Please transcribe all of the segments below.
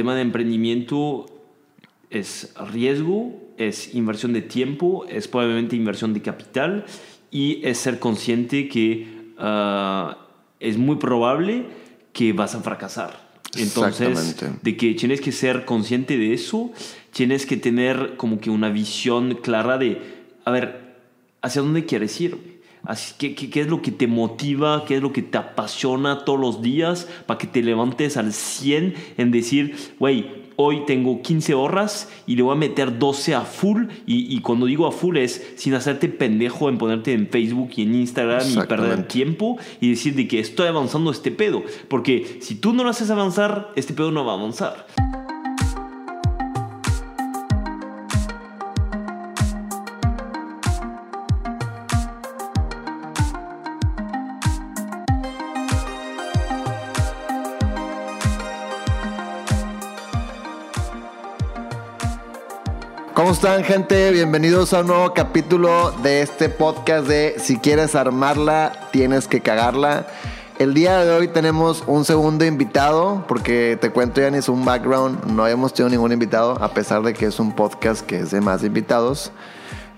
tema de emprendimiento es riesgo, es inversión de tiempo, es probablemente inversión de capital y es ser consciente que ah, es muy probable que vas a fracasar. Entonces, de que tienes que ser consciente de eso, tienes que tener como que una visión clara de, a ver, ¿hacia dónde quieres ir? Así, ¿qué, qué, es lo que te motiva? ¿Qué es lo que te apasiona todos los días para que te levantes al 100 en decir, güey, hoy tengo 15 horas y le voy a meter 12 a full. Y, y, cuando digo a full es sin hacerte pendejo en ponerte en Facebook y en Instagram y perder tiempo y decir de que estoy avanzando este pedo. Porque si tú no lo haces avanzar, este pedo no va a avanzar. Están gente? Bienvenidos a un nuevo capítulo de este podcast de Si quieres armarla, tienes que cagarla. El día de hoy tenemos un segundo invitado, porque te cuento ya ni es un background, no habíamos tenido ningún invitado, a pesar de que es un podcast que es de más invitados.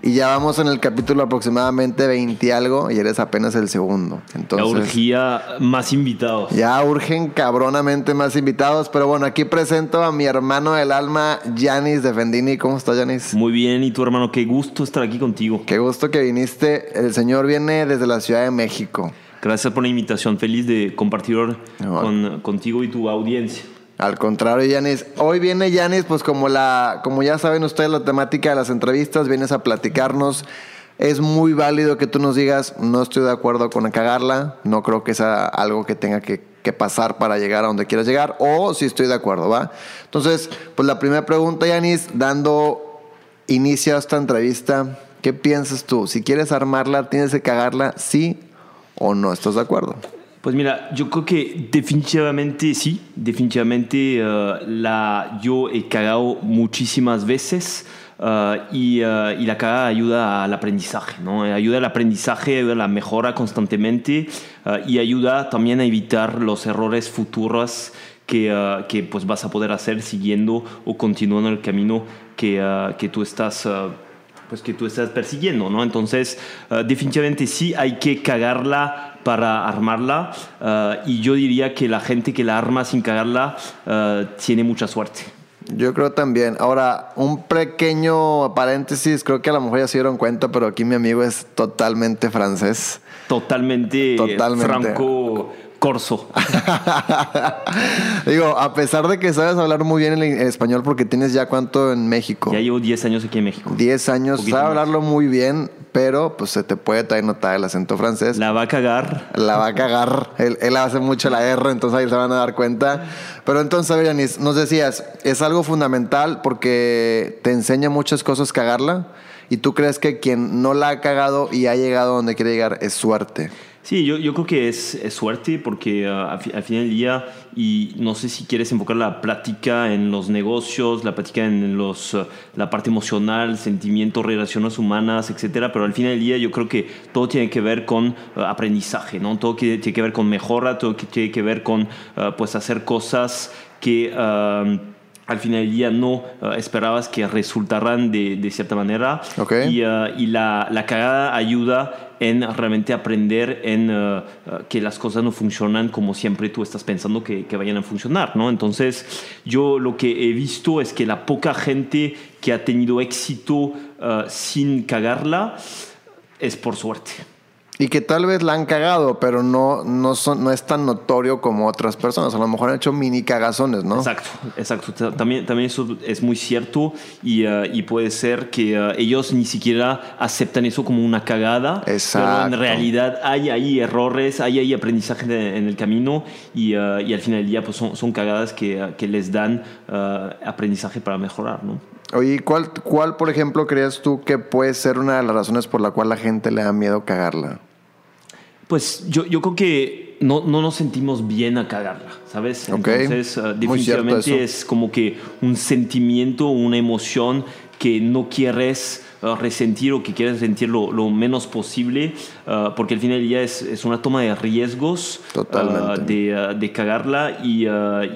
Y ya vamos en el capítulo aproximadamente 20 algo y eres apenas el segundo. Entonces, ya urgía más invitados. Ya urgen cabronamente más invitados. Pero bueno, aquí presento a mi hermano del alma, Yanis Defendini. ¿Cómo estás, Yanis? Muy bien. ¿Y tu hermano? Qué gusto estar aquí contigo. Qué gusto que viniste. El señor viene desde la Ciudad de México. Gracias por la invitación. Feliz de compartir con, contigo y tu audiencia. Al contrario, Yanis. Hoy viene Yanis, pues como la, como ya saben ustedes, la temática de las entrevistas, vienes a platicarnos. Es muy válido que tú nos digas, no estoy de acuerdo con cagarla, no creo que sea algo que tenga que, pasar para llegar a donde quieras llegar, o si estoy de acuerdo, ¿va? Entonces, pues la primera pregunta, Yanis, dando inicio a esta entrevista, ¿qué piensas tú? Si quieres armarla, ¿tienes que cagarla, sí o no? ¿Estás de acuerdo? Pues mira, yo creo que definitivamente sí, definitivamente uh, la, yo he cagado muchísimas veces uh, y, uh, y, la cagada ayuda al aprendizaje, ¿no? Ayuda al aprendizaje, ayuda a la mejora constantemente y ayuda también a evitar los errores futuros que, que pues vas a poder hacer siguiendo o continuando el camino que, que tú estás pues que tú estás persiguiendo, ¿no? Entonces, definitivamente sí hay que cagarla para armarla eh, y yo diría que la gente que la arma sin cagarla eh, tiene mucha suerte. Yo creo también. Ahora, un pequeño paréntesis, creo que a lo mejor ya se dieron cuenta, pero aquí mi amigo es totalmente francés. Totalmente, totalmente. franco corso. Digo, a pesar de que sabes hablar muy bien el español porque tienes ya cuánto en México. Ya llevo 10 años aquí en México. 10 años, sabes hablarlo muy bien, pero pues se te puede traer notar el acento francés. La va a cagar. La va a cagar. él, hace mucho la R, entonces ahí se van a dar cuenta. Pero entonces, a ver, nos decías, es algo fundamental porque te enseña muchas cosas cagarla y tú crees que quien no la ha cagado y ha llegado donde quiere llegar es suerte. Sí, yo, yo creo que es, suerte porque uh, al, final del día, y no sé si quieres enfocar la plática en los negocios, la plática en los, uh, la parte emocional, sentimientos, relaciones humanas, etcétera, pero al final del día yo creo que todo tiene que ver con uh, aprendizaje, ¿no? Todo tiene que ver con mejora, todo tiene que ver con pues hacer cosas que al final del día no esperabas que resultaran de, de cierta manera. Okay. Y, y la, la, cagada ayuda en realmente aprender en eh, que las cosas no funcionan como siempre tú estás pensando que, que, vayan a funcionar, ¿no? Entonces, yo lo que he visto es que la poca gente que ha tenido éxito uh, sin cagarla es por suerte. Y que tal vez la han cagado, pero no, no, son, no es tan notorio como otras personas. A lo mejor han hecho mini cagazones, ¿no? Exacto, exacto. También, también eso es muy cierto y, uh, y puede ser que uh, ellos ni siquiera aceptan eso como una cagada. Exacto. Pero en realidad hay ahí errores, hay ahí aprendizaje en el camino y, uh, y, al final del día pues son, son cagadas que, que les dan aprendizaje para mejorar, ¿no? Oye, ¿cuál, ¿cuál, por ejemplo, crees tú que puede ser una de las razones por la cual la gente le da miedo cagarla? Pues yo, yo creo que no, no nos sentimos bien a cagarla, ¿sabes? Entonces, uh, definitivamente es como que un sentimiento, una emoción que no quieres uh, resentir o que quieres sentir lo, lo menos posible, uh, porque al final del día es, es, una toma de riesgos Totalmente. de, de, cagarla y,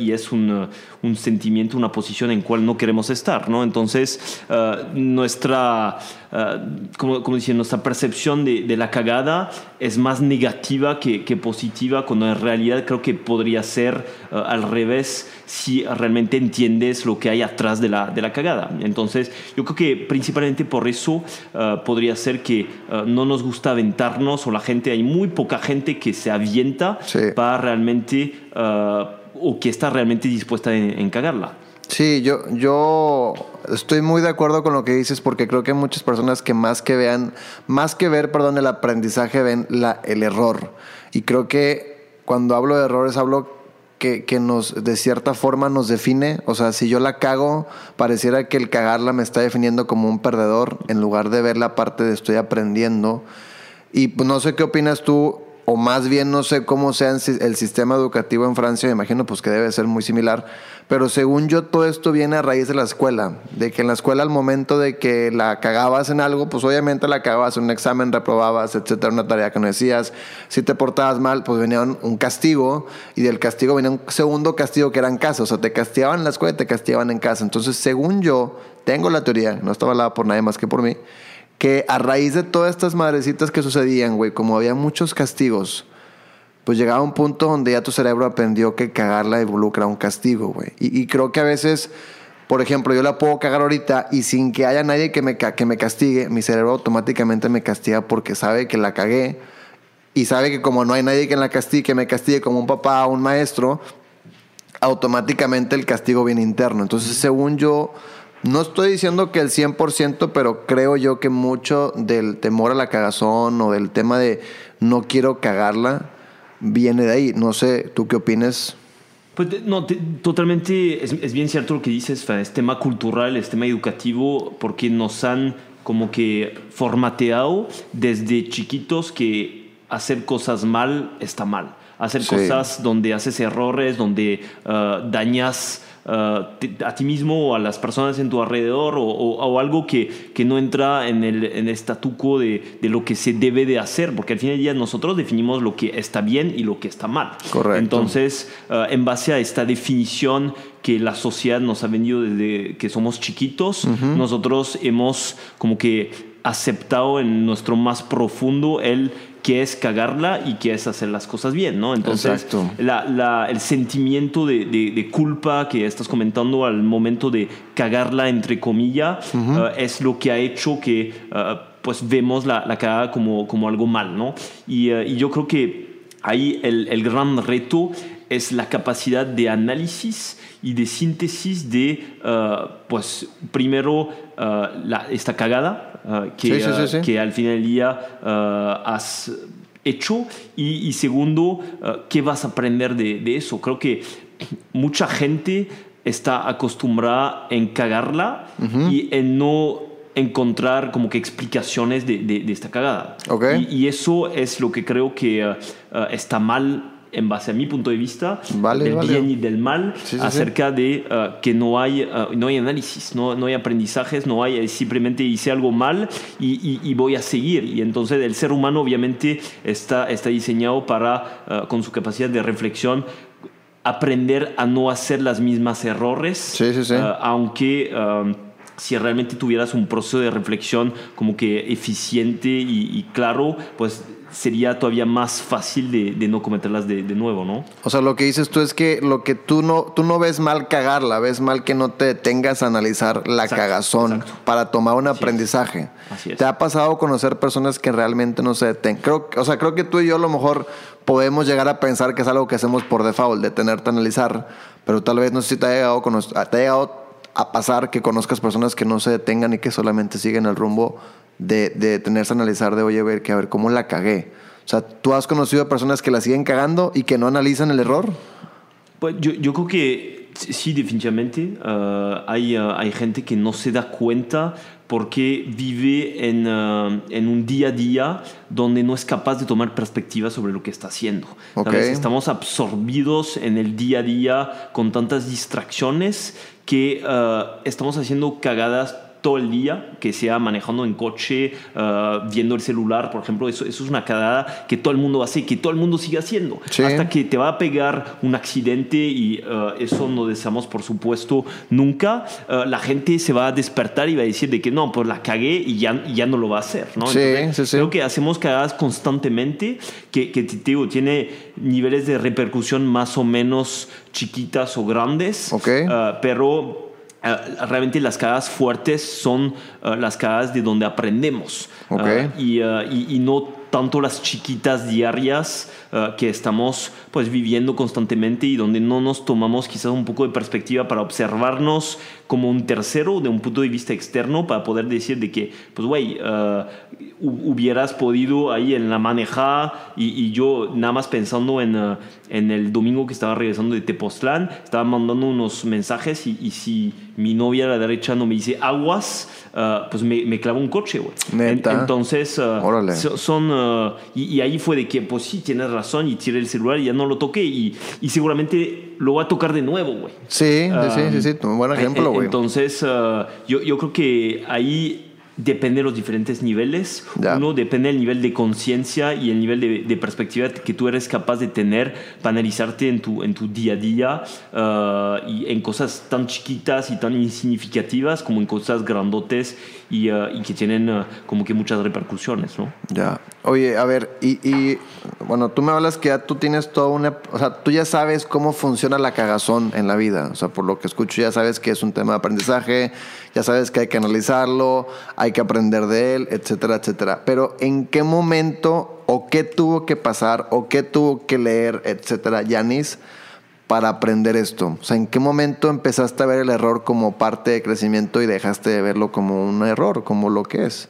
y es un, un sentimiento, una posición en cual no queremos estar, ¿no? Entonces, uh, nuestra, uh, como, como decía, nuestra percepción de, de, la cagada es más negativa que, que, positiva, cuando en realidad creo que podría ser uh, al revés si realmente entiendes lo que hay atrás de la, de la cagada. Entonces, yo creo que principalmente por eso podría ser que no nos gusta o la gente, hay muy poca gente que se avienta Sí. para realmente o que está realmente dispuesta en, en cagarla. Sí, yo, yo estoy muy de acuerdo con lo que dices porque creo que hay muchas personas que más que vean, más que ver, perdón, el aprendizaje, ven la, el error. Y creo que cuando hablo de errores hablo que, que nos, de cierta forma nos define. O sea, si yo la cago, pareciera que el cagarla me está definiendo como un perdedor en lugar de ver la parte de estoy aprendiendo. Y pues, no sé qué opinas tú, o más bien no sé cómo sea el sistema educativo en Francia, me imagino pues que debe ser muy similar, pero según yo todo esto viene a raíz de la escuela, de que en la escuela al momento de que la cagabas en algo, pues obviamente la cagabas en un examen, reprobabas, etcétera, una tarea que no decías, si te portabas mal, pues venía un, castigo y del castigo venía un segundo castigo que era en casa, o sea, te castigaban en la escuela y te castigaban en casa, entonces según yo, tengo la teoría, no estaba hablada por nadie más que por mí, que a raíz de todas estas madrecitas que sucedían, güey, como había muchos castigos, pues llegaba un punto donde ya tu cerebro aprendió que cagarla involucra un castigo, güey. Y, creo que a veces, por ejemplo, yo la puedo cagar ahorita y sin que haya nadie que me, que me castigue, mi cerebro automáticamente me castiga porque sabe que la cagué y sabe que como no hay nadie que la castigue, que me castigue como un papá o un maestro, automáticamente el castigo viene interno. Entonces, según yo no estoy diciendo que el 100%, pero creo yo que mucho del temor a la cagazón o del tema de no quiero cagarla viene de ahí. No sé, ¿tú qué opinas? Pues no, te, totalmente es, es, bien cierto lo que dices, es tema cultural, es tema educativo, porque nos han como que formateado desde chiquitos que hacer cosas mal está mal. Hacer sí. cosas donde haces errores, donde uh, dañas Uh, a ti mismo o a las personas en tu alrededor o, o, o algo que, que, no entra en el, en el statu quo de, de, lo que se debe de hacer, porque al fin del día nosotros definimos lo que está bien y lo que está mal. Correcto. Entonces, uh, en base a esta definición que la sociedad nos ha vendido desde que somos chiquitos, uh -huh. nosotros hemos como que aceptado en nuestro más profundo el que es cagarla y que es hacer las cosas bien, ¿no? Entonces, la, la, el sentimiento de, de, de, culpa que estás comentando al momento de cagarla, entre comillas, uh -huh. uh, es lo que ha hecho que uh, pues vemos la, la cagada como, como algo mal, ¿no? Y, uh, y yo creo que ahí el, el gran reto es la capacidad de análisis y de síntesis de, uh, pues, primero, uh, la, esta cagada uh, que, sí, sí, sí, que, al final del día has hecho y, y segundo, qué vas a aprender de, de, eso. Creo que mucha gente está acostumbrada en cagarla -huh. y en no encontrar como que explicaciones de, de, de esta cagada. Okay. Y, y, eso es lo que creo que está mal en base a mi punto de vista, vale, del vale. bien y del mal, sí, sí, acerca sí. de uh, que no hay, uh, no hay análisis, no, no, hay aprendizajes, no hay, simplemente hice algo mal y, y, y, voy a seguir. Y entonces el ser humano obviamente está, está diseñado para, uh, con su capacidad de reflexión, aprender a no hacer las mismas errores, aunque si realmente tuvieras un proceso de reflexión como que eficiente y, y claro, pues sería todavía más fácil de, de no cometerlas de, de, nuevo, ¿no? O sea, lo que dices tú es que lo que tú no, tú no ves mal cagarla, ves mal que no te tengas a analizar la exacto, cagazón exacto. para tomar un Así aprendizaje. Es. Así es. ¿Te ha pasado conocer personas que realmente no se detengan? Creo, o sea, creo que tú y yo a lo mejor podemos llegar a pensar que es algo que hacemos por default, detenerte a analizar, pero tal vez no sé si te ha llegado, te ha llegado a pasar que conozcas personas que no se detengan y que solamente siguen el rumbo de, de tenerse a analizar, de oye, ver, que a ver cómo la cagué. O sea, ¿tú has conocido a personas que la siguen cagando y que no analizan el error? Pues yo, yo creo que sí, definitivamente. Uh, hay, uh, hay gente que no se da cuenta porque vive en, uh, en, un día a día donde no es capaz de tomar perspectiva sobre lo que está haciendo. Okay. Estamos absorbidos en el día a día con tantas distracciones que estamos haciendo cagadas todo el día, que sea manejando en coche, uh, viendo el celular, por ejemplo, eso, eso es una cagada que todo el mundo hace, que todo el mundo sigue haciendo. Sí. Hasta que te va a pegar un accidente y uh, eso no deseamos, por supuesto, nunca. Uh, la gente se va a despertar y va a decir de que no, pues la cagué y ya, y ya no lo va a hacer, ¿no? Sí, Entonces, sí, sí. Creo que hacemos cagadas constantemente, que, que te digo, tiene niveles de repercusión más o menos chiquitas o grandes, Ok. uh, pero uh, realmente las cagadas fuertes son uh, las cagadas de donde aprendemos. Uh, y, uh, y- y no tanto las chiquitas diarias uh, que estamos pues viviendo constantemente y donde no nos tomamos quizás un poco de perspectiva para observarnos como un tercero de un punto de vista externo para poder decir de que pues güey uh, hu- hubieras podido ahí en la manejada y, y yo nada más pensando en, uh, en el domingo que estaba regresando de Tepoztlán estaba mandando unos mensajes y, y si mi novia a la derecha no me dice aguas pues me, me clava un coche güey. Entonces son y, y ahí fue de que pues sí tienes razón y tiré el celular y ya no lo toqué y, y seguramente lo va a tocar de nuevo güey Sí, sí, sí, sí, sí, un buen Um, ejemplo, en- güey. Entonces, uh, yo, yo creo que ahí depende de los diferentes niveles. Ya. Uno depende del nivel de conciencia y el nivel de, de perspectiva que tú eres capaz de tener para analizarte en tu, en tu día a día uh, y en cosas tan chiquitas y tan insignificativas como en cosas grandotes y, uh, y que tienen uh, como que muchas repercusiones, ¿no? Ya. Oye, a ver, y, y, bueno, tú me hablas que ya tú tienes toda una, o sea, tú ya sabes cómo funciona la cagazón en la vida, o sea, por lo que escucho ya sabes que es un tema de aprendizaje, ya sabes que hay que analizarlo, hay que aprender de él, etcétera, etcétera. Pero ¿en qué momento o qué tuvo que pasar o qué tuvo que leer, etcétera, Yanis, para aprender esto? O sea, ¿en qué momento empezaste a ver el error como parte de crecimiento y dejaste de verlo como un error, como lo que es?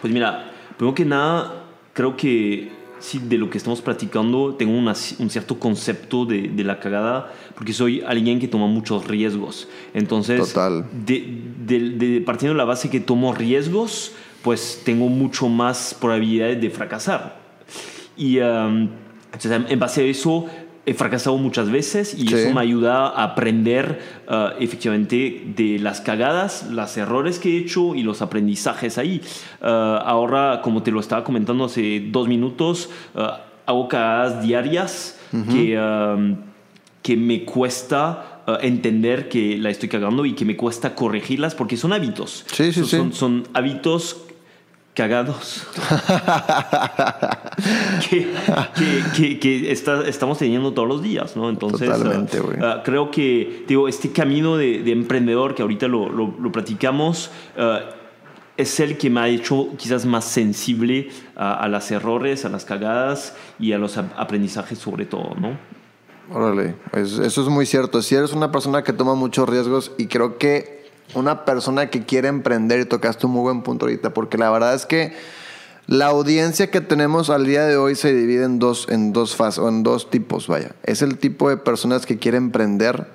Pues mira, primero que nada, creo que sí, de lo que estamos platicando, tengo una- un cierto concepto de, de la cagada, porque soy alguien que toma muchos riesgos. Entonces, Total. De, de- de- partiendo de la base que tomo riesgos, pues tengo mucho más probabilidades de fracasar. Y um, entonces, en base a eso, he fracasado muchas veces y Sí. eso me ayuda a aprender uh, efectivamente de las cagadas, los errores que he hecho y los aprendizajes ahí. Uh, ahora, como te lo estaba comentando hace dos minutos, uh, hago cagadas diarias que, um, que me cuesta entender que la estoy cagando y que me cuesta corregirlas porque son hábitos. Sí, sí, son, sí. son hábitos cagados que, que- que- que está- estamos teniendo todos los días, ¿no? Entonces, Totalmente, güey. ah, creo que, digo, este camino de, de emprendedor que ahorita lo, lo- lo platicamos, ah, es el que me ha hecho quizás más sensible a, a los errores, a las cagadas y a los ap- aprendizajes sobre todo, ¿no? Órale, es- eso es muy cierto. Si eres una persona que toma muchos riesgos y creo que una persona que quiere emprender, y tocaste un muy buen punto ahorita, porque la verdad es que la audiencia que tenemos al día de hoy se divide en dos, en dos fases, o en dos tipos, vaya. Es el tipo de personas que quiere emprender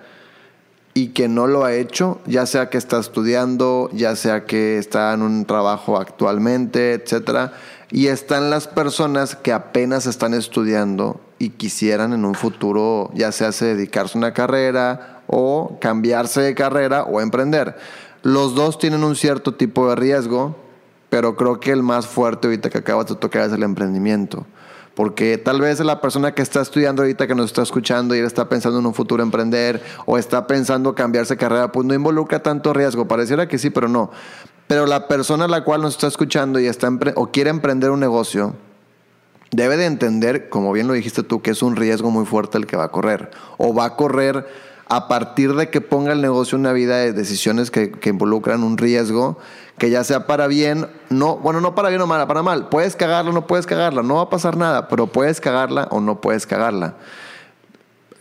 y que no lo ha hecho, ya sea que está estudiando, ya sea que está en un trabajo actualmente, etcétera, y están las personas que apenas están estudiando y quisieran en un futuro, ya sea se dedicarse a una carrera o cambiarse de carrera o emprender. Los dos tienen un cierto tipo de riesgo, pero creo que el más fuerte ahorita que acabas de tocar es el emprendimiento. Porque tal vez la persona que está estudiando ahorita, que nos está escuchando y está pensando en un futuro emprender o está pensando cambiarse de carrera, pues no involucra tanto riesgo. Pareciera que sí, pero no. Pero la persona a la cual nos está escuchando y está o quiere emprender un negocio, debe de entender, como bien lo dijiste tú, que es un riesgo muy fuerte el que va a correr. O va a correr a partir de que ponga el negocio una vida de decisiones que, que involucran un riesgo, que ya sea para bien, no, bueno, no para bien o mala, para mal. Puedes cagarla o no puedes cagarla, no va a pasar nada, pero puedes cagarla o no puedes cagarla.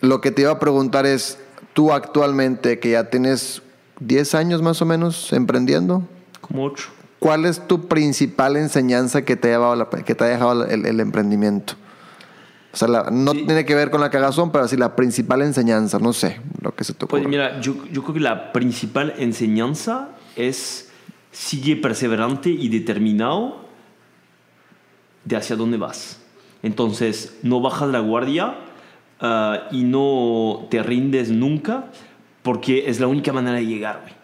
Lo que te iba a preguntar es, tú actualmente, que ya tienes 10 años más o menos emprendiendo, Como. ¿cuál es tu principal enseñanza que te ha, llevado la- que te ha dejado el, el emprendimiento? O sea, la- no Sí. tiene que ver con la cagazón, pero sí la principal enseñanza, no sé, lo que se te ocurre. Pues mira, yo, yo creo que la principal enseñanza es sigue perseverante y determinado de hacia dónde vas. Entonces, no bajas la guardia ah, y no te rindes nunca porque es la única manera de llegar, güey.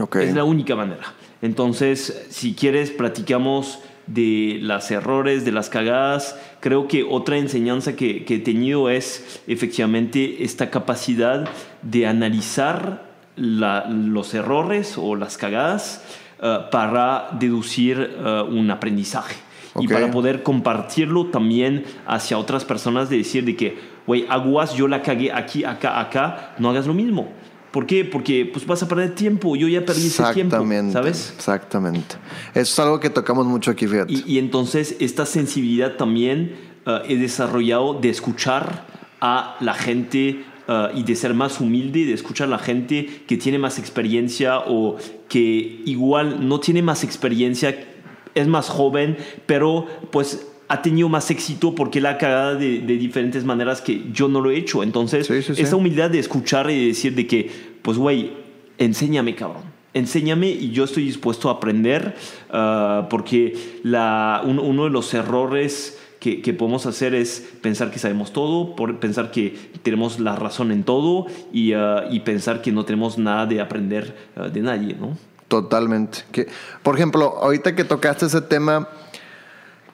Ok. Es la única manera. Entonces, si quieres, platicamos de los errores, de las cagadas. Creo que otra enseñanza que, que he tenido es efectivamente esta capacidad de analizar la- los errores o las cagadas eh, para deducir eh, un aprendizaje. Y Ok. para poder compartirlo también hacia otras personas de decir de que, güey, aguas, yo la cagué aquí, acá, acá, no hagas lo mismo. ¿Por qué? Porque pues vas a perder tiempo, yo ya perdí ese tiempo, Exactamente. ¿sabes? Exactamente. Eso es algo que tocamos mucho aquí, fíjate. Y, y entonces esta sensibilidad también eh, he desarrollado de escuchar a la gente eh, y de ser más humilde, de escuchar a la gente que tiene más experiencia o que igual no tiene más experiencia, es más joven, pero pues ha tenido más éxito porque la ha cagado de, de diferentes maneras que yo no lo he hecho. Entonces, Sí, sí, esta humildad de escuchar y de decir de que, pues güey, enséñame, cabrón. Enséñame y yo estoy dispuesto a aprender ah, porque la, un- uno de los errores que, que podemos hacer es pensar que sabemos todo, por, pensar que tenemos la razón en todo y, ah, y pensar que no tenemos nada de aprender ah, de nadie, ¿no? Totalmente. Que, por ejemplo, ahorita que tocaste ese tema,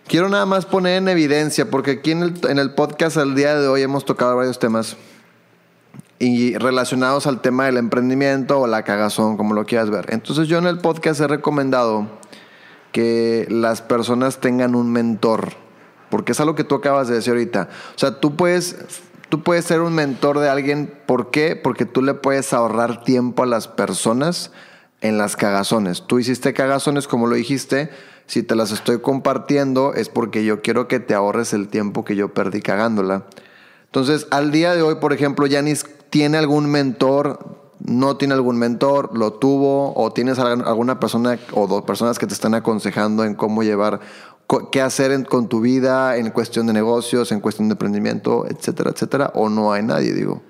quiero nada más poner en evidencia, porque aquí en el, en el podcast al día de hoy hemos tocado varios temas y relacionados al tema del emprendimiento o la cagazón, como lo quieras ver. Entonces yo en el podcast he recomendado que las personas tengan un mentor, porque es algo que tú acabas de decir ahorita. O sea, tú puedes, tú puedes ser un mentor de alguien, ¿por qué? Porque tú le puedes ahorrar tiempo a las personas en las cagazones. Tú hiciste cagazones como lo dijiste, si te las estoy compartiendo es porque yo quiero que te ahorres el tiempo que yo perdí cagándola. Entonces, al día de hoy, por ejemplo, Yanis tiene algún mentor, no tiene algún mentor, lo tuvo, o tienes alg- alguna persona o dos personas que te están aconsejando en cómo llevar, qué hacer en- con tu vida en cuestión de negocios, en cuestión de emprendimiento, etcétera, etcétera, o no hay nadie, digo.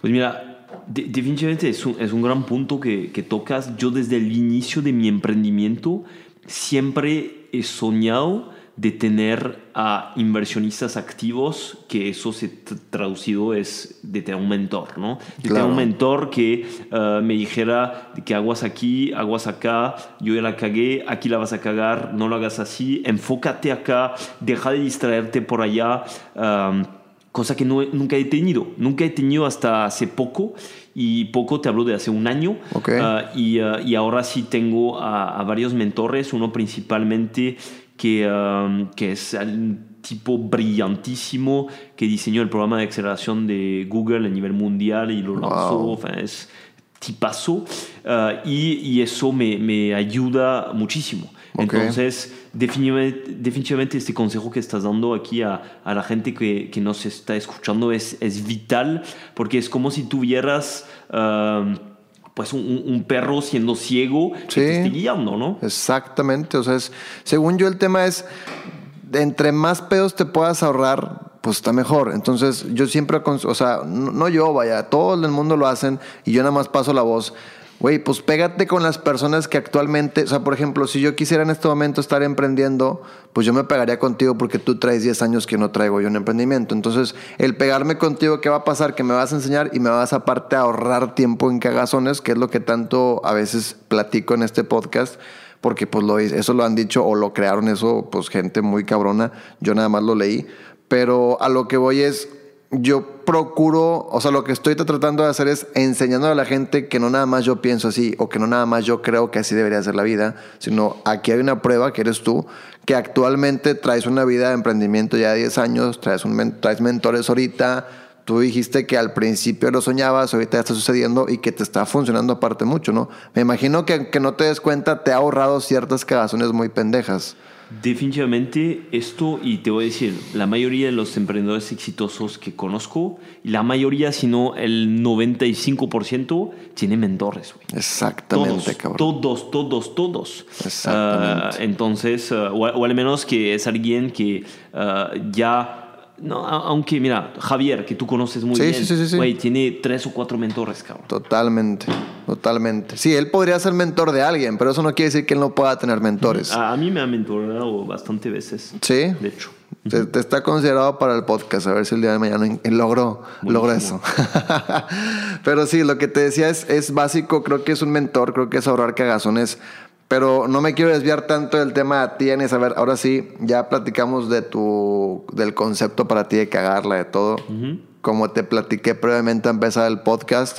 Pues mira, de- definitivamente es un, es un gran punto que, que tocas. Yo desde el inicio de mi emprendimiento siempre he soñado de tener a inversionistas activos, que eso se traducido es de tener un mentor, ¿no? De tener Claro. un mentor que eh, me dijera que aguas aquí, aguas acá, yo ya la cagué, aquí la vas a cagar, no lo hagas así, enfócate acá, deja de distraerte por allá. um, cosa que no, nunca he tenido, nunca he tenido hasta hace poco y poco te hablo de hace un año Ok. Ah, y, ah, y ahora sí tengo a, a varios mentores, uno principalmente que, um, que es un tipo brillantísimo que diseñó el programa de aceleración de Google a nivel mundial y lo lanzó, Wow. enfin, es tipazo ah, y, y eso me, me ayuda muchísimo. Entonces, definitivamente, definitivamente este consejo que estás dando aquí a, a la gente que, que nos está escuchando es, es vital, porque es como si tuvieras um, pues un, un perro siendo ciego que te esté guiando, ¿no? Exactamente, o sea, es, según yo el tema es, entre más pedos te puedas ahorrar, pues está mejor. Entonces yo siempre, o sea, no, yo, vaya, todo el mundo lo hacen y yo nada más paso la voz. Güey, pues pégate con las personas que actualmente, o sea, por ejemplo, si yo quisiera en este momento estar emprendiendo, pues yo me pegaría contigo porque tú traes 10 años que no traigo yo un emprendimiento. Entonces, el pegarme contigo, ¿qué va a pasar? Que me vas a enseñar y me vas aparte a ahorrar tiempo en cagazones, que es lo que tanto a veces platico en este podcast porque pues lo, eso lo han dicho o lo crearon eso, pues gente muy cabrona, yo nada más lo leí, pero a lo que voy es, yo procuro, o sea, lo que estoy tratando de hacer es enseñando a la gente que no nada más yo pienso así o que no nada más yo creo que así debería ser la vida, sino aquí hay una prueba que eres tú, que actualmente traes una vida de emprendimiento ya de 10 años, traes, un, traes mentores ahorita, Tú dijiste que al principio lo soñabas, ahorita ya está sucediendo y que te está funcionando aparte mucho, ¿no? Me imagino que aunque no te des cuenta, te ha ahorrado ciertas cagazones muy pendejas. Definitivamente esto, y te voy a decir, la mayoría de los emprendedores exitosos que conozco, la mayoría, si no el 95%, tiene mentores. Exactamente, todos, cabrón. Todos, todos, todos. Exactamente. Ah, entonces, ah, o, o al menos que es alguien que ah, ya no, aunque mira, Javier, que tú conoces muy Sí, bien, sí, sí, sí, sí. güey, tiene tres o cuatro mentores, cabrón. Totalmente, totalmente. Sí, él podría ser mentor de alguien, pero eso no quiere decir que él no pueda tener mentores. A, a mí me ha mentorado bastante veces. Sí. De hecho. Te, te está considerado para el podcast, a ver si el día de mañana logro, logro eso. pero sí, lo que te decía es, es básico, creo que es un mentor, creo que es ahorrar cagazones, pero no me quiero desviar tanto del tema a ti, Anis. A ver, ahora sí, ya platicamos de tu, del concepto para ti de cagarla, de todo. Como te platiqué previamente a empezar el podcast,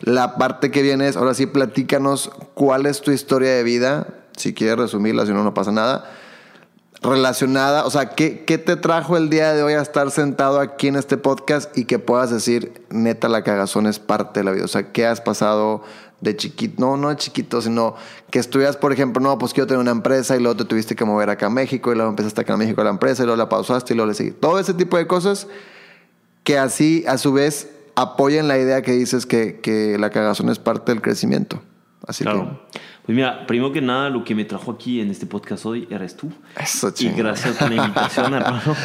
la parte que viene es, ahora sí, platícanos cuál es tu historia de vida, si quieres resumirla, si no, no pasa nada relacionada, o sea, ¿qué, ¿qué te trajo el día de hoy a estar sentado aquí en este podcast y que puedas decir, neta, la cagazón es parte de la vida? O sea, ¿qué has pasado de chiquito? No, no de chiquito, sino que estudias, por ejemplo, no, pues quiero tener una empresa y luego te tuviste que mover acá a México y luego empezaste acá a México la empresa y luego la pausaste y luego le seguiste. Todo ese tipo de cosas que así, a su vez, apoyan la idea que dices que, que la cagazón es parte del crecimiento. Así Claro. Pues mira, primero que nada, lo que me trajo aquí en este podcast hoy eres tú. que... Eso, Y chingón. gracias por la invitación, hermano.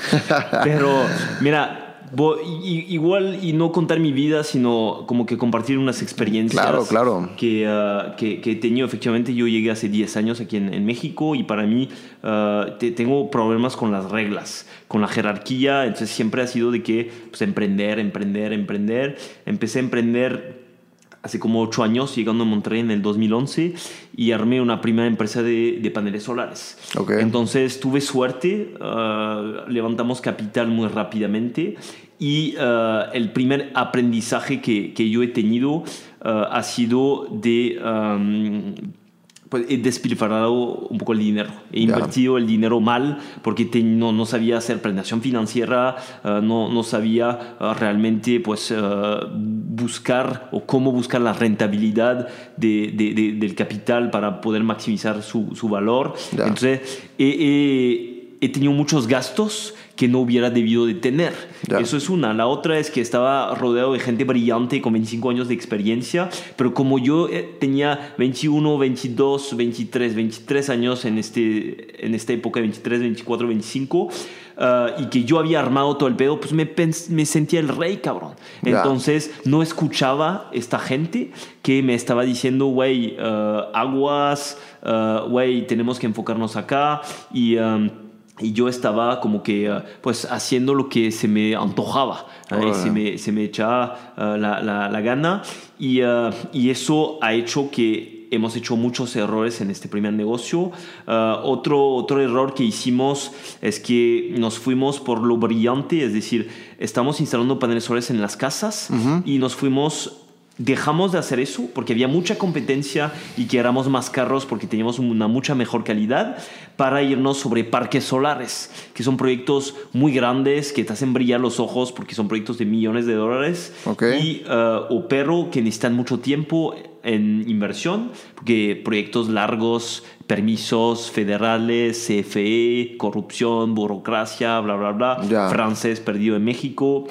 Pero, mira, igual y no contar mi vida, sino como que compartir unas experiencias. Claro, claro. Que, ah, que, que he tenido. Efectivamente, yo llegué hace 10 años aquí en, en México y para mí ah, te- tengo problemas con las reglas, con la jerarquía. Entonces siempre ha sido de que pues, emprender, emprender, emprender. Empecé a emprender hace como ocho años, llegando a Monterrey en el 2011, y armé una primera empresa de, de paneles solares. Ok. Entonces tuve suerte, ah, levantamos capital muy rápidamente y ah, el primer aprendizaje que, que yo he tenido ah, ha sido de... am, pues he despilfarrado un poco el dinero. He invertido el dinero mal porque te- no, no sabía hacer planeación financiera, ah, no, no sabía ah, realmente pues, buscar o cómo buscar la rentabilidad de- de- de- del capital para poder maximizar su, su valor. Entonces, he, he- he tenido muchos gastos que no hubiera debido de tener. Ya. Eso es una. La otra es que estaba rodeado de gente brillante con 25 años de experiencia, pero como yo eh, tenía 21, 22, 23, 23 años en, este, en esta época, 23, 24, 25, ah, y que yo había armado todo el pedo, pues me, me sentía el rey, cabrón. Ya. Entonces no escuchaba esta gente que me estaba diciendo, güey, ah, aguas, ah, güey, tenemos que enfocarnos acá y... am, y yo estaba como que ah, pues haciendo lo que se me antojaba ¿eh? Se, me, se me echaba ah, la, la- la gana. Y, ah, y eso ha hecho que hemos hecho muchos errores en este primer negocio. Otro, otro error que hicimos es que nos fuimos por lo brillante es decir estamos instalando paneles solares en las casas y nos fuimos Dejamos de hacer eso porque había mucha competencia y que éramos más carros porque teníamos una mucha mejor calidad para irnos sobre parques solares, que son proyectos muy grandes que te hacen brillar los ojos porque son proyectos de millones de dólares Ok. y eh, o pero que necesitan mucho tiempo en inversión porque proyectos largos, permisos federales, CFE, corrupción, burocracia, bla, bla, bla, francés perdido en México.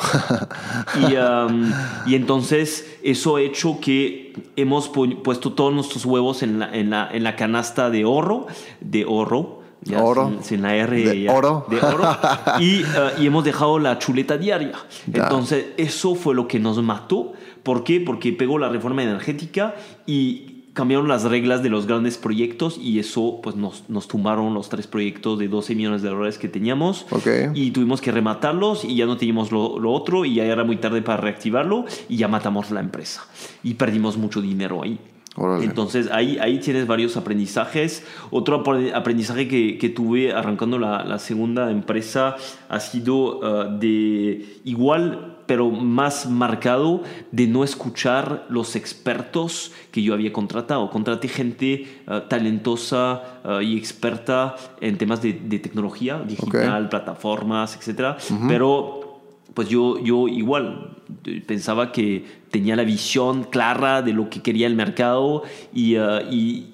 y, um, y entonces eso ha hecho que hemos pu- puesto todos nuestros huevos en la, en la, en la canasta de oro, de oro. Ya Oro. Sin, sin la R. De ya, oro. De oro. Y, uh, y hemos dejado la chuleta diaria. Ya. Entonces eso fue lo que nos mató. ¿Por qué? Porque pegó la reforma energética y cambiaron las reglas de los grandes proyectos y eso pues nos, nos tumbaron los tres proyectos de 12 millones de dólares que teníamos Ok. y tuvimos que rematarlos y ya no teníamos lo, lo otro y ya era muy tarde para reactivarlo y ya matamos la empresa y perdimos mucho dinero ahí. Órale. Entonces ahí, ahí tienes varios aprendizajes. Otro apre- aprendizaje que, que tuve arrancando la, la segunda empresa ha sido uh, de igual pero más marcado de no escuchar los expertos que yo había contratado. Contraté gente uh, talentosa uh, y experta en temas de, de tecnología digital, plataformas, etc. Pero pues yo, yo igual eh, pensaba que tenía la visión clara de lo que quería el mercado y, uh, y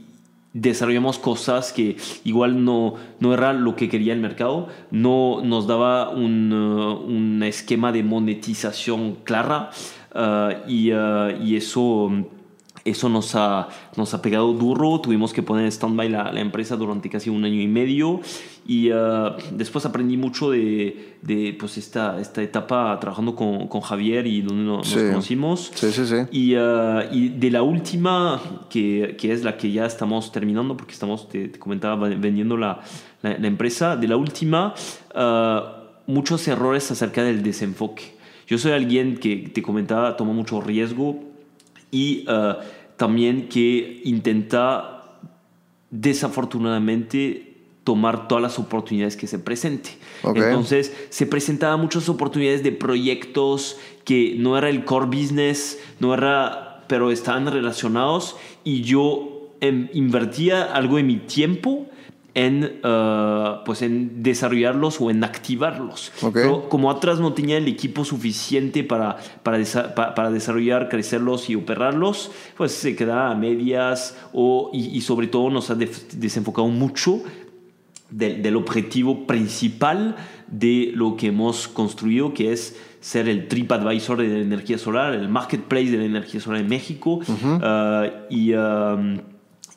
desarrollamos cosas que igual no, no era lo que quería el mercado, no nos daba un, uh, un esquema de monetización clara uh, y, y eso eso nos ha, nos ha pegado duro, tuvimos que poner en stand-by la, la, empresa durante casi un año y medio y uh, después aprendí mucho de, de, pues esta, esta etapa trabajando con, con Javier y donde nos, Sí. nos conocimos. Sí, sí, sí. Y, uh, y de la última, que, que es la que ya estamos terminando, porque estamos, te, te comentaba, vendiendo la, la, la empresa, de la última, uh, muchos errores acerca del desenfoque. Yo soy alguien que te comentaba, toma mucho riesgo y uh, también que intenta desafortunadamente tomar todas las oportunidades que se presente. Entonces se presentaban muchas oportunidades de proyectos que no era el core business, no era, pero estaban relacionados y yo em, invertía algo de mi tiempo en, uh, pues en desarrollarlos o en activarlos. Ok. Pero como atrás no tenía el equipo suficiente para, para, desa- pa- para desarrollar, crecerlos y operarlos, pues se quedaba a medias o, y, y sobre todo nos ha desenfocado mucho del, del objetivo principal de lo que hemos construido, que es ser el TripAdvisor de la energía solar, el marketplace de la energía solar en México uh, y, um,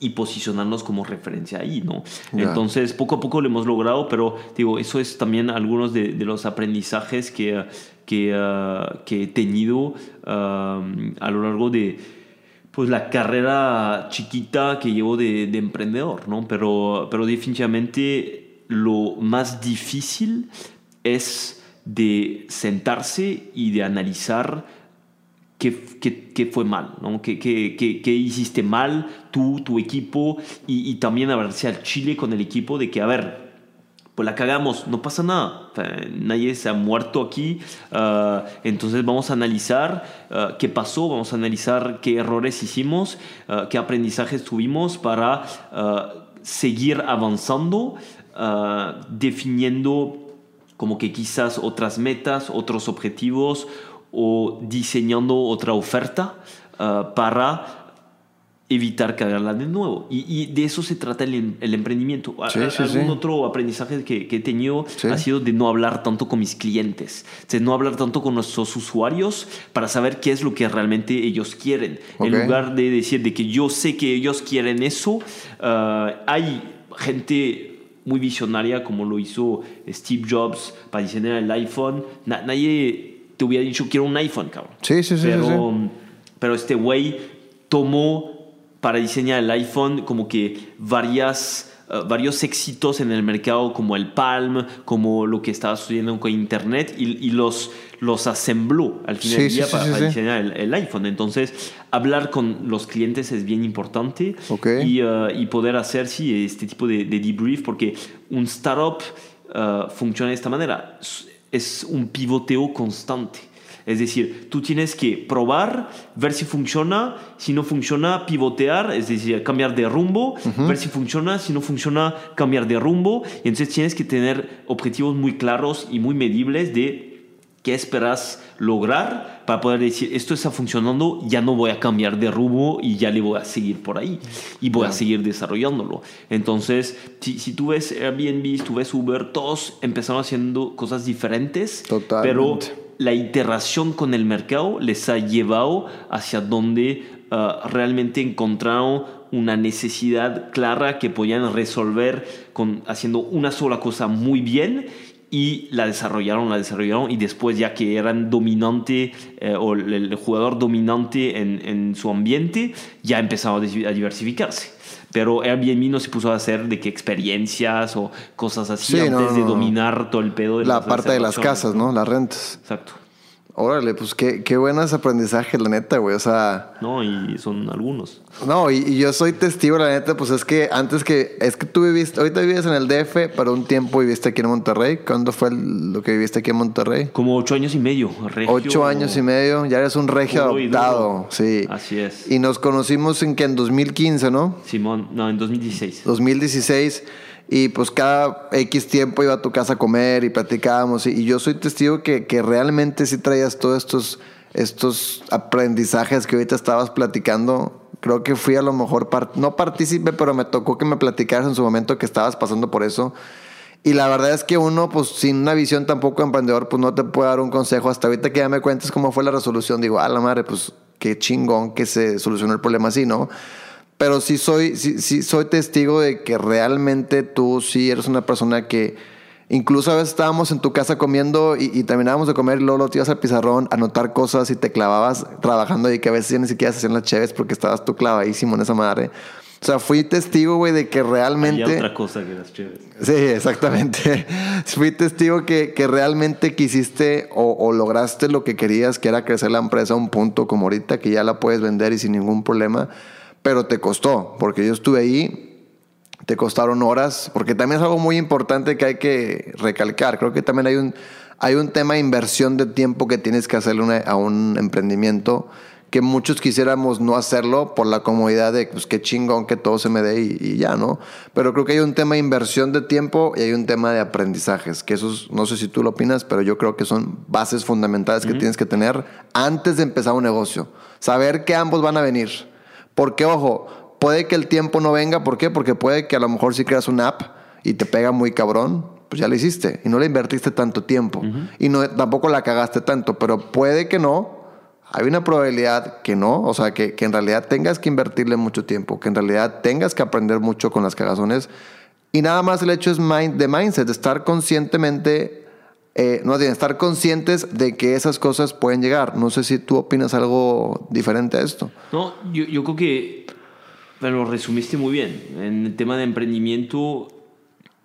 y posicionarnos como referencia ahí, ¿no? Entonces, poco a poco lo hemos logrado, pero digo, eso es también algunos de, de los aprendizajes que, que, uh, que he tenido a lo largo de pues la carrera chiquita que llevo de, de emprendedor, ¿no? Pero, pero definitivamente lo más difícil es de sentarse y de analizar qué, qué- fue mal, ¿no? ¿Qué, qué- hiciste mal tú, tu equipo y, y también a verse al chile con el equipo de que, a ver, pues la cagamos, no pasa nada, nadie se ha muerto aquí, ah, entonces vamos a analizar ah, qué pasó, vamos a analizar qué errores hicimos, ah, qué aprendizajes tuvimos para seguir avanzando, definiendo como que quizás otras metas, otros objetivos o diseñando otra oferta ah, para evitar cagarla de nuevo. Y, y de eso se trata el, el emprendimiento. Sí, sí, algún sí. otro aprendizaje que, que he tenido ha sido de no hablar tanto con mis clientes, de no hablar tanto con nuestros usuarios para saber qué es lo que realmente ellos quieren. En Ok. lugar de decir de que yo sé que ellos quieren eso, ah, hay gente muy visionaria como lo hizo Steve Jobs para diseñar el iPhone. Na- nadie te hubiera dicho quiero un iPhone, cabrón. Sí, sí, sí, sí, Pero, sí. pero este güey tomó para diseñar el iPhone como que varias, eh, varios éxitos en el mercado como el Palm, como lo que estaba sucediendo con Internet y, y los, los asembló al final Sí, del sí, día sí, para, sí, para sí. diseñar el, el iPhone. Entonces, hablar con los clientes es bien importante Ok. y, eh, y poder hacer sí, este tipo de, de debrief porque un startup eh, funciona de esta manera. Es un pivoteo constante. Es decir, tú tienes que probar, ver si funciona, si no funciona, pivotear, es decir, cambiar de rumbo, ver si funciona, si no funciona, cambiar de rumbo. Y entonces tienes que tener objetivos muy claros y muy medibles de qué esperas lograr para poder decir, esto está funcionando, ya no voy a cambiar de rumbo y ya le voy a seguir por ahí y voy a seguir desarrollándolo. Entonces, si, si tú ves Airbnb, tú ves Uber, todos empezaron haciendo cosas diferentes, Totalmente. pero la iteración con el mercado les ha llevado hacia donde ah, realmente encontraron una necesidad clara que podían resolver con, haciendo una sola cosa muy bien y la desarrollaron, la desarrollaron y después ya que eran dominante eh, o el, el jugador dominante en, en su ambiente, ya empezaron a diversificarse. Pero Airbnb no se puso a hacer de que experiencias o cosas así Sí, antes no, de no, dominar todo el pedo de La parte de las casas, ¿no? Las rentas. Exacto. Órale, pues qué, qué buenos aprendizajes, la neta, güey. O sea, No, y son algunos. no, y, y yo soy testigo, la neta, pues es que antes que, es que tú viviste, ahorita vives en el DF, pero un tiempo viviste aquí en Monterrey. ¿Cuándo fue el- lo que viviste aquí en Monterrey? Como ocho años y medio. regio- Ocho años y medio, ya eres un regio adoptado, sí. Así es. Y nos conocimos en que en 2015, ¿no? Simón, no, en 2016. 2016 y pues cada X tiempo iba a tu casa a comer y platicábamos y, yo soy testigo que, que realmente sí traías todos estos, estos aprendizajes que ahorita estabas platicando. Creo que fui a lo mejor, par- no partícipe, pero me tocó que me platicaras en su momento que estabas pasando por eso. Y la verdad es que uno, pues sin una visión tampoco emprendedor, pues no te puede dar un consejo. Hasta ahorita que ya me cuentes cómo fue la resolución, digo, ah, la madre, pues qué chingón que se solucionó el problema así, ¿no? Pero sí soy, sí, sí soy testigo de que realmente tú sí eres una persona que incluso a veces estábamos en tu casa comiendo y, terminábamos de comer y luego te ibas al pizarrón a anotar cosas y te clavabas trabajando y que a veces ya ni siquiera se hacían las cheves porque estabas tú clavadísimo en esa madre. O sea, fui testigo, güey, de que realmente... Hay otra cosa que las cheves. Sí, exactamente. fui testigo que, que realmente quisiste o, o, lograste lo que querías, que era crecer la empresa a un punto como ahorita, que ya la puedes vender y sin ningún problema, pero te costó, porque yo estuve ahí, te costaron horas, porque también es algo muy importante que hay que recalcar. Creo que también hay un, hay un tema de inversión de tiempo que tienes que hacerle a un emprendimiento que muchos quisiéramos no hacerlo por la comodidad de, pues qué chingón que todo se me dé y, ya, ¿no? Pero creo que hay un tema de inversión de tiempo y hay un tema de aprendizajes, que esos, no sé si tú lo opinas, pero yo creo que son bases fundamentales que tienes que tener antes de empezar un negocio. Saber que ambos van a venir. Porque, ojo, puede que el tiempo no venga, ¿por qué? Porque puede que a lo mejor si creas una app y te pega muy cabrón, pues ya la hiciste y no le invertiste tanto tiempo. Y no, tampoco la cagaste tanto, pero puede que no. Hay una probabilidad que no, o sea, que, en realidad tengas que invertirle mucho tiempo, que en realidad tengas que aprender mucho con las cagazones. Y nada más el hecho es mind, de mindset, de estar conscientemente, eh, no, de estar conscientes de que esas cosas pueden llegar. No sé si tú opinas algo diferente a esto. No, yo, yo creo que lo resumiste muy bien. En el tema de emprendimiento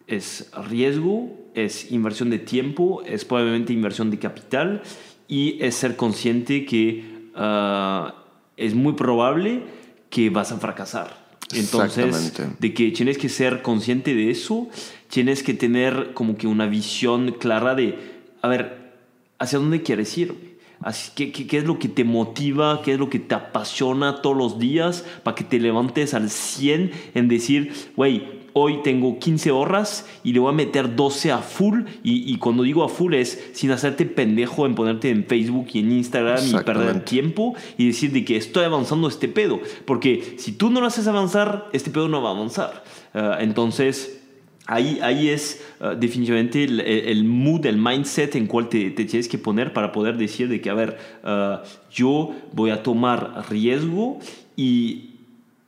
es riesgo, es inversión de tiempo, es probablemente inversión de capital y es ser consciente que ah, es muy probable que vas a fracasar. Entonces, de que tienes que ser consciente de eso, tienes que tener como que una visión clara de, a ver, ¿hacia dónde quieres ir? Así, ¿qué, qué, qué es lo que te motiva? ¿Qué es lo que te apasiona todos los días para que te levantes al 100 en decir, güey, hoy tengo 15 horas y le voy a meter 12 a full. Y, cuando digo a full es sin hacerte pendejo en ponerte en Facebook y en Instagram y perder tiempo y decir de que estoy avanzando este pedo. Porque si tú no lo haces avanzar, este pedo no va a avanzar. Ah, entonces... Ahí, ahí es ah, definitivamente el, mood, el mindset en cual te, tienes que poner para poder decir de que, a ver, ah, yo voy a tomar riesgo y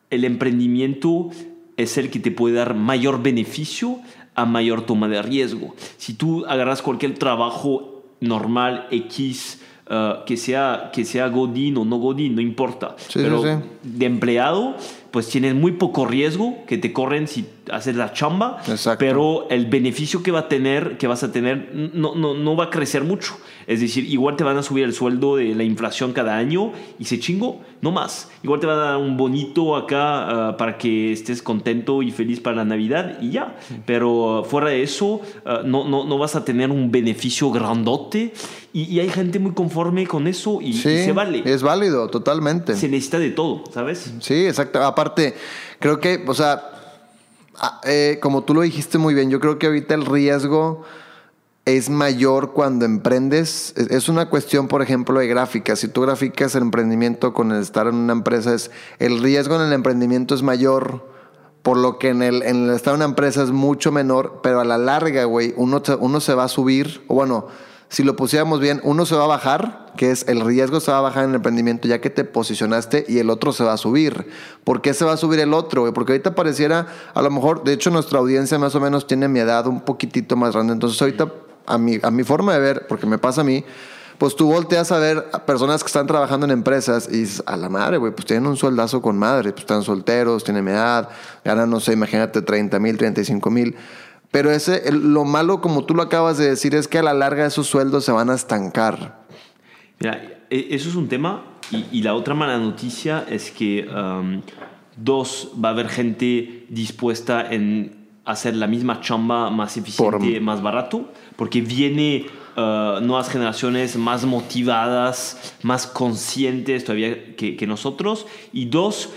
el emprendimiento es el que te puede dar mayor beneficio a mayor toma de riesgo. Si tú agarras cualquier trabajo normal X, eh, que, sea, que sea Godín o no Godín, no importa, pero de empleado, pues tienes muy poco riesgo que te corren si haces la chamba, pero el beneficio que va a tener, que vas a tener, no, no, no va a crecer mucho. Es decir, igual te van a subir el sueldo de la inflación cada año y se chingo, no más. Igual te va a dar un bonito acá ah, para que estés contento y feliz para la Navidad y ya. Pero fuera de eso, ah, no, no, no, vas a tener un beneficio grandote y, hay gente muy conforme con eso y, se vale. Es válido, totalmente. Se necesita de todo, ¿sabes? Sí, exacto. Aparte, creo que, o sea, ah, eh, como tú lo dijiste muy bien, yo creo que ahorita el riesgo es mayor cuando emprendes. Es una cuestión, por ejemplo, de gráfica. Si tú graficas el emprendimiento con el estar en una empresa, es, el riesgo en el emprendimiento es mayor, por lo que en el, en el estar en una empresa es mucho menor, pero a la larga, güey, uno, uno se va a subir, o bueno, si lo pusiéramos bien, uno se va a bajar, que es el riesgo se va a bajar en el emprendimiento ya que te posicionaste y el otro se va a subir. ¿Por qué se va a subir el otro? Porque ahorita pareciera, a lo mejor, de hecho nuestra audiencia más o menos tiene mi edad un poquitito más grande, entonces ahorita a mi, a mi forma de ver, porque me pasa a mí, pues tú volteas a ver personas que están trabajando en empresas y dices, a la madre, güey, pues tienen un sueldazo con madre, pues están solteros, tienen edad, ganan, no sé, imagínate, 30 mil, 35 mil. Pero ese, lo malo, como tú lo acabas de decir, es que a la larga esos sueldos se van a estancar. Mira, e, eso es un tema. Y, la otra mala noticia es que, um, dos, va a haber gente dispuesta en hacer la misma chamba más eficiente, más barato porque viene uh, nuevas generaciones más motivadas, más conscientes todavía que, que, nosotros. Y dos,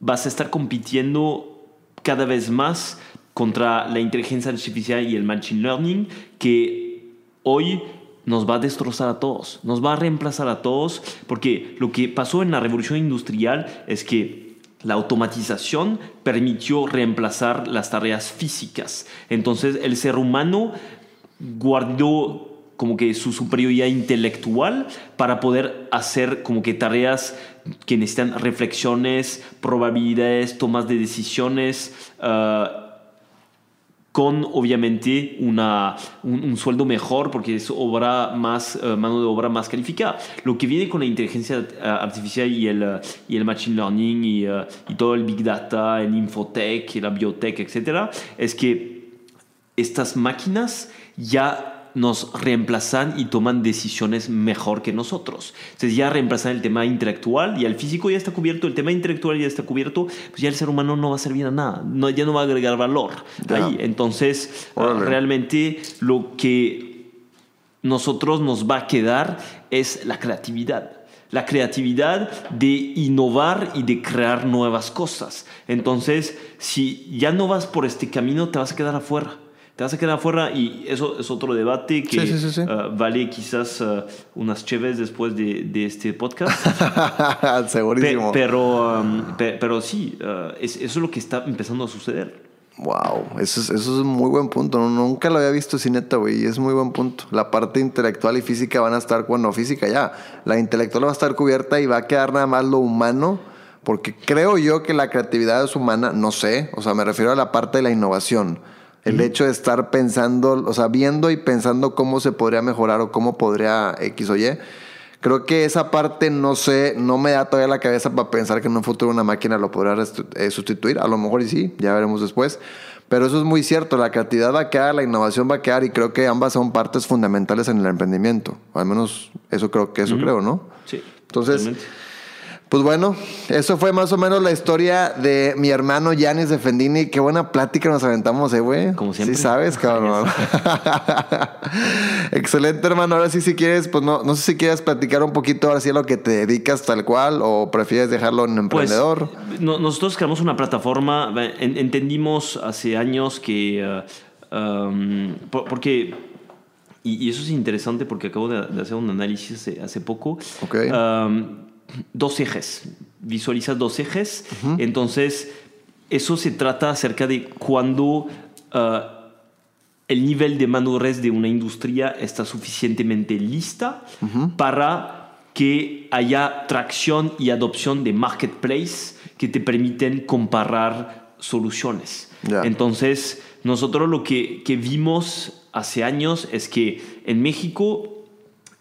vas a estar compitiendo cada vez más contra la inteligencia artificial y el machine learning, que hoy nos va a destrozar a todos, nos va a reemplazar a todos, porque lo que pasó en la revolución industrial es que la automatización permitió reemplazar las tareas físicas. Entonces el ser humano guardó como que su superioridad intelectual para poder hacer como que tareas que necesitan reflexiones, probabilidades, tomas de decisiones. ah, con obviamente una, un, sueldo mejor porque es obra más, eh, mano de obra más calificada. Lo que viene con la inteligencia eh, artificial y el, eh, y el machine learning y, y todo el big data, el infotech, la biotech, etcétera, es que estas máquinas ya nos reemplazan y toman decisiones mejor que nosotros. Entonces ya reemplazan el tema intelectual y el físico ya está cubierto, el tema intelectual ya está cubierto, pues ya el ser humano no va a servir a nada, no, ya no va a agregar valor ahí. Entonces, Órale. realmente lo que nosotros nos va a quedar es la creatividad. La creatividad de innovar y de crear nuevas cosas. Entonces, si ya no vas por este camino, te vas a quedar afuera. Te vas a quedar afuera y eso es otro debate que Sí, sí, sí, sí. eh, vale quizás eh, unas cheves después de, de este podcast. Pe- Segurísimo. pero, um, pe- pero sí, es- eso es lo que está empezando a suceder. Wow, eso es, eso es un muy buen punto. Nunca lo había visto así neta, güey. Es muy buen punto. La parte intelectual y física van a estar, bueno, física ya. La intelectual va a estar cubierta y va a quedar nada más lo humano. Porque creo yo que la creatividad es humana, no sé. O sea, me refiero a la parte de la innovación. El hecho de estar pensando, o sea, viendo y pensando cómo se podría mejorar o cómo podría X o Y. Creo que esa parte, no sé, no me da todavía la cabeza para pensar que en un futuro una máquina lo podrá eh, sustituir. A lo mejor y sí, ya veremos después. Pero eso es muy cierto, la creatividad va a quedar, la innovación va a quedar y creo que ambas son partes fundamentales en el emprendimiento. Al menos eso creo que eso creo, ¿no? Sí. Entonces, totalmente. Pues bueno, eso fue más o menos la historia de mi hermano Yanis de Fendini. Qué buena plática nos aventamos, eh, güey. Como siempre. Sí sabes, cabrón. Excelente, hermano. Ahora sí, si quieres, pues no, no sé si quieres platicar un poquito ahora sí a lo que te dedicas tal cual o prefieres dejarlo en Pues, emprendedor. no- nosotros creamos una plataforma, en- entendimos hace años que, eh, um, por- porque, y, eso es interesante porque acabo de, hacer un análisis hace, poco, Ok. um, dos ejes, visualizas dos ejes, entonces eso se trata acerca de cuando... uh, el nivel de madurez de una industria está suficientemente lista para que haya tracción y adopción de marketplace que te permiten comparar soluciones. Entonces, nosotros lo que, que vimos hace años es que en México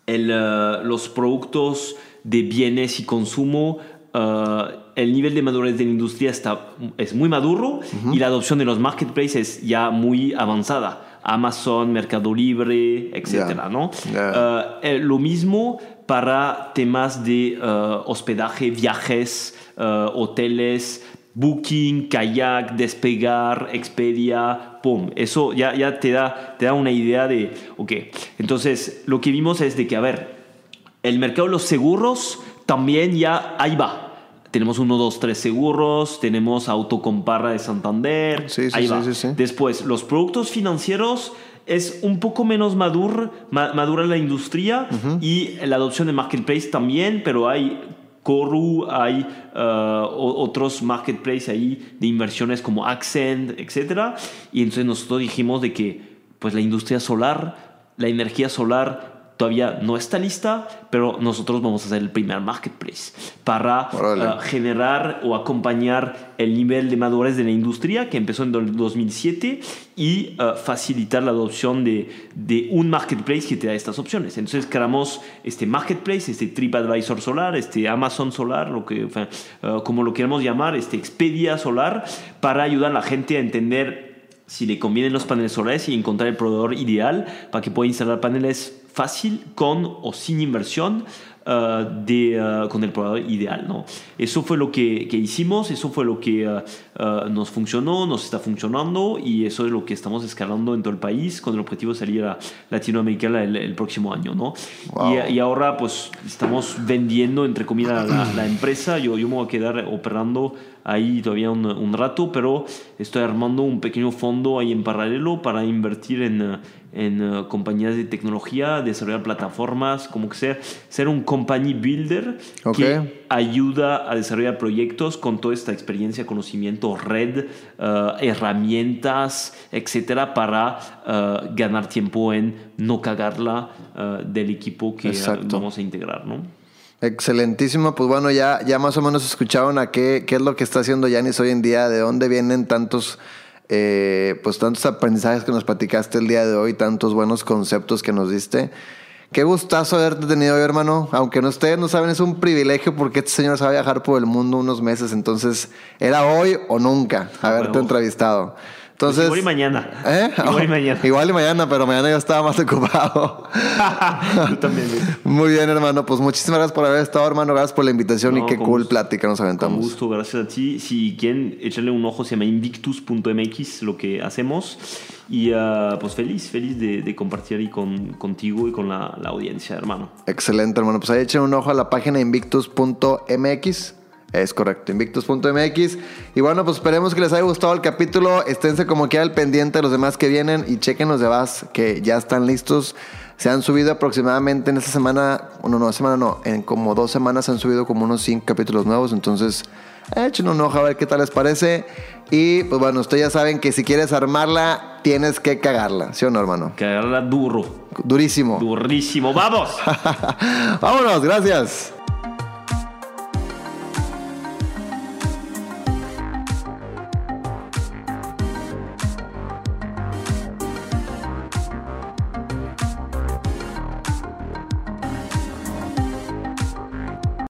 el, eh, los productos de bienes y consumo, eh, el nivel de madurez de la industria está, es muy maduro y la adopción de los marketplaces es ya muy avanzada. Amazon, Mercado Libre, etcétera, Ya. ¿no? Eh, eh, lo mismo para temas de hospedaje, viajes, hoteles, Booking, Kayak, Despegar, Expedia, pum. Eso ya, ya te, da, te da una idea de, ok, entonces lo que vimos es de que, a ver, el mercado de los seguros también ya ahí va. Tenemos uno, dos, tres seguros, tenemos Autocomparra de Santander, Sí, sí, ahí sí, va. Después, los productos financieros es un poco menos madur, ma- madura la industria y la adopción de marketplace también, pero hay Coru, hay uh, o- otros marketplaces ahí de inversiones como Accent, etc. Y entonces nosotros dijimos de que pues la industria solar, la energía solar todavía no está lista, pero nosotros vamos a ser el primer marketplace para uh, generar o acompañar el nivel de madurez de la industria que empezó en el 2007 y uh, facilitar la adopción de, de un marketplace que te da estas opciones. Entonces creamos este marketplace, este TripAdvisor solar, este Amazon solar, lo que, enfin, uh, como lo queremos llamar, este Expedia solar, para ayudar a la gente a entender si le convienen los paneles solares y encontrar el proveedor ideal para que pueda instalar paneles fácil, con o sin inversión, uh, de, uh, con el proveedor ideal. ¿no? Eso fue lo que, que hicimos, eso fue lo que uh, nos funcionó, nos está funcionando y eso es lo que estamos escalando en todo el país con el objetivo de salir a Latinoamérica el, el próximo año. ¿no? Wow. Y, y ahora pues estamos vendiendo, entre comillas, la, la empresa. Yo, yo me voy a quedar operando ahí todavía un, un rato, pero estoy armando un pequeño fondo ahí en paralelo para invertir en, eh, en eh, compañías de tecnología, desarrollar plataformas, como que sea, ser un company builder que ayuda a desarrollar proyectos con toda esta experiencia, conocimiento, red, eh, herramientas, etcétera, para eh, ganar tiempo en no cagarla eh, del equipo que Exacto. vamos a integrar, ¿no? Excelentísimo, pues bueno, ya, ya más o menos escucharon a qué, qué es lo que está haciendo Yanis hoy en día, de dónde vienen tantos, eh, pues tantos aprendizajes que nos platicaste el día de hoy, tantos buenos conceptos que nos diste. Qué gustazo haberte tenido hoy, hermano. Aunque no ustedes no saben, es un privilegio porque este señor a viajar por el mundo unos meses, entonces era hoy o nunca haberte huevo. entrevistado. Pues Entonces, igual y mañana. ¿Eh? Igual y mañana. Igual y mañana, pero mañana yo estaba más ocupado. Yo también. Muy bien, hermano. Pues muchísimas gracias por haber estado, hermano. Gracias por la invitación No, y qué con cool gusto. plática nos Con aventamos. gusto, gracias a ti. Si quieren echarle un ojo, se llama invictus.mx lo que hacemos. Y ah, pues feliz, feliz de, de compartir ahí con, contigo y con la, la audiencia, hermano. Excelente, hermano. Pues ahí echen un ojo a la página invictus.mx. Es correcto, invictus.mx. Y bueno, pues esperemos que les haya gustado el capítulo. Esténse como quiera al pendiente de los demás que vienen y chequen los demás que ya están listos. Se han subido aproximadamente en esta semana, no, no, semana no, en como dos semanas se han subido como unos cinco capítulos nuevos. Entonces, echen un ojo a ver qué tal les parece. Y pues bueno, ustedes ya saben que si quieres armarla, tienes que cagarla. ¿Sí o no, hermano? Que agarra duro, Durísimo. durísimo. ¡Vamos! Vámonos, gracias.